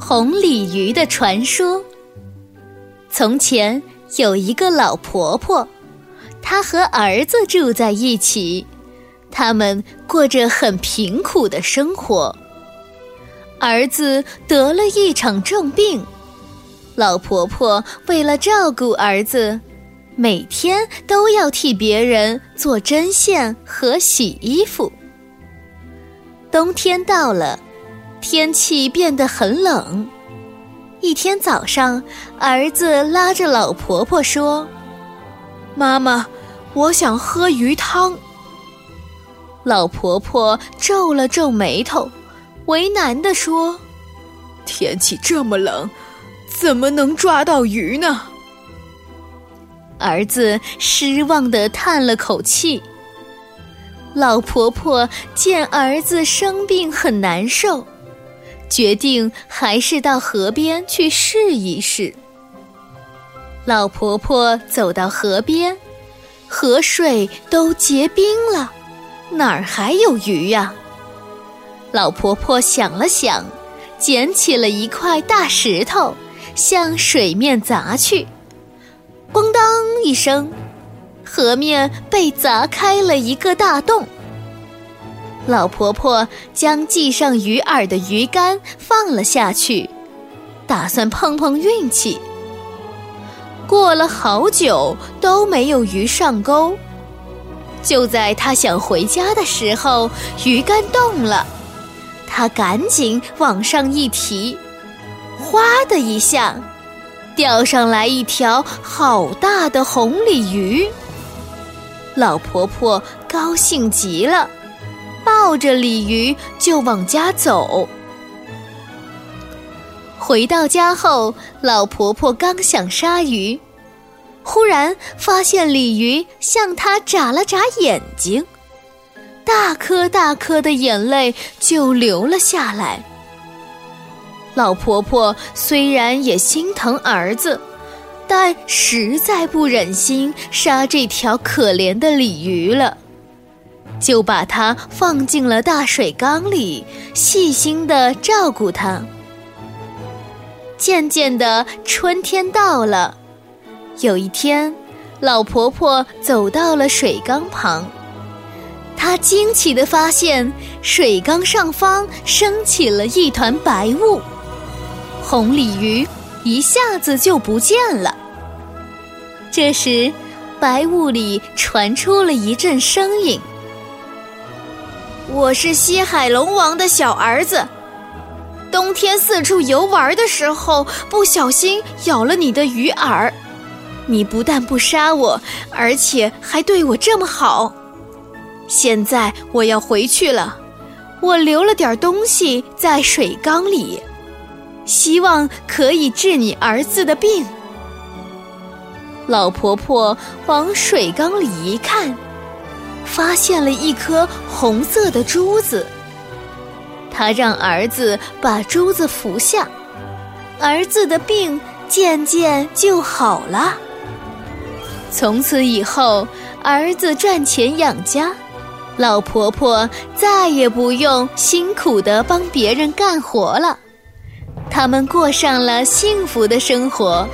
红鲤鱼的传说。从前有一个老婆婆，她和儿子住在一起，他们过着很贫苦的生活。儿子得了一场重病，老婆婆为了照顾儿子，每天都要替别人做针线和洗衣服。冬天到了，天气变得很冷。一天早上，儿子拉着老婆婆说：“妈妈，我想喝鱼汤。”老婆婆皱了皱眉头。为难地说：“天气这么冷，怎么能抓到鱼呢？”儿子失望地叹了口气。老婆婆见儿子生病很难受，决定还是到河边去试一试。老婆婆走到河边，河水都结冰了，哪儿还有鱼呀？老婆婆想了想，捡起了一块大石头，向水面砸去。咣当一声，河面被砸开了一个大洞。老婆婆将系上鱼饵的鱼竿放了下去，打算碰碰运气。过了好久都没有鱼上钩，就在她想回家的时候，鱼竿动了。他赶紧往上一提，哗的一下，钓上来一条好大的红鲤鱼。老婆婆高兴极了，抱着鲤鱼就往家走。回到家后，老婆婆刚想杀鱼，忽然发现鲤鱼向她眨了眨眼睛。大颗大颗的眼泪就流了下来。老婆婆虽然也心疼儿子，但实在不忍心杀这条可怜的鲤鱼了，就把它放进了大水缸里，细心的照顾它。渐渐的，春天到了。有一天，老婆婆走到了水缸旁。她惊奇的发现，水缸上方升起了一团白雾，红鲤鱼一下子就不见了。这时，白雾里传出了一阵声音：“我是西海龙王的小儿子，冬天四处游玩的时候，不小心咬了你的鱼饵。你不但不杀我，而且还对我这么好。”现在我要回去了，我留了点东西在水缸里，希望可以治你儿子的病。老婆婆往水缸里一看，发现了一颗红色的珠子。她让儿子把珠子服下，儿子的病渐渐就好了。从此以后，儿子赚钱养家。老婆婆再也不用辛苦的帮别人干活了，他们过上了幸福的生活。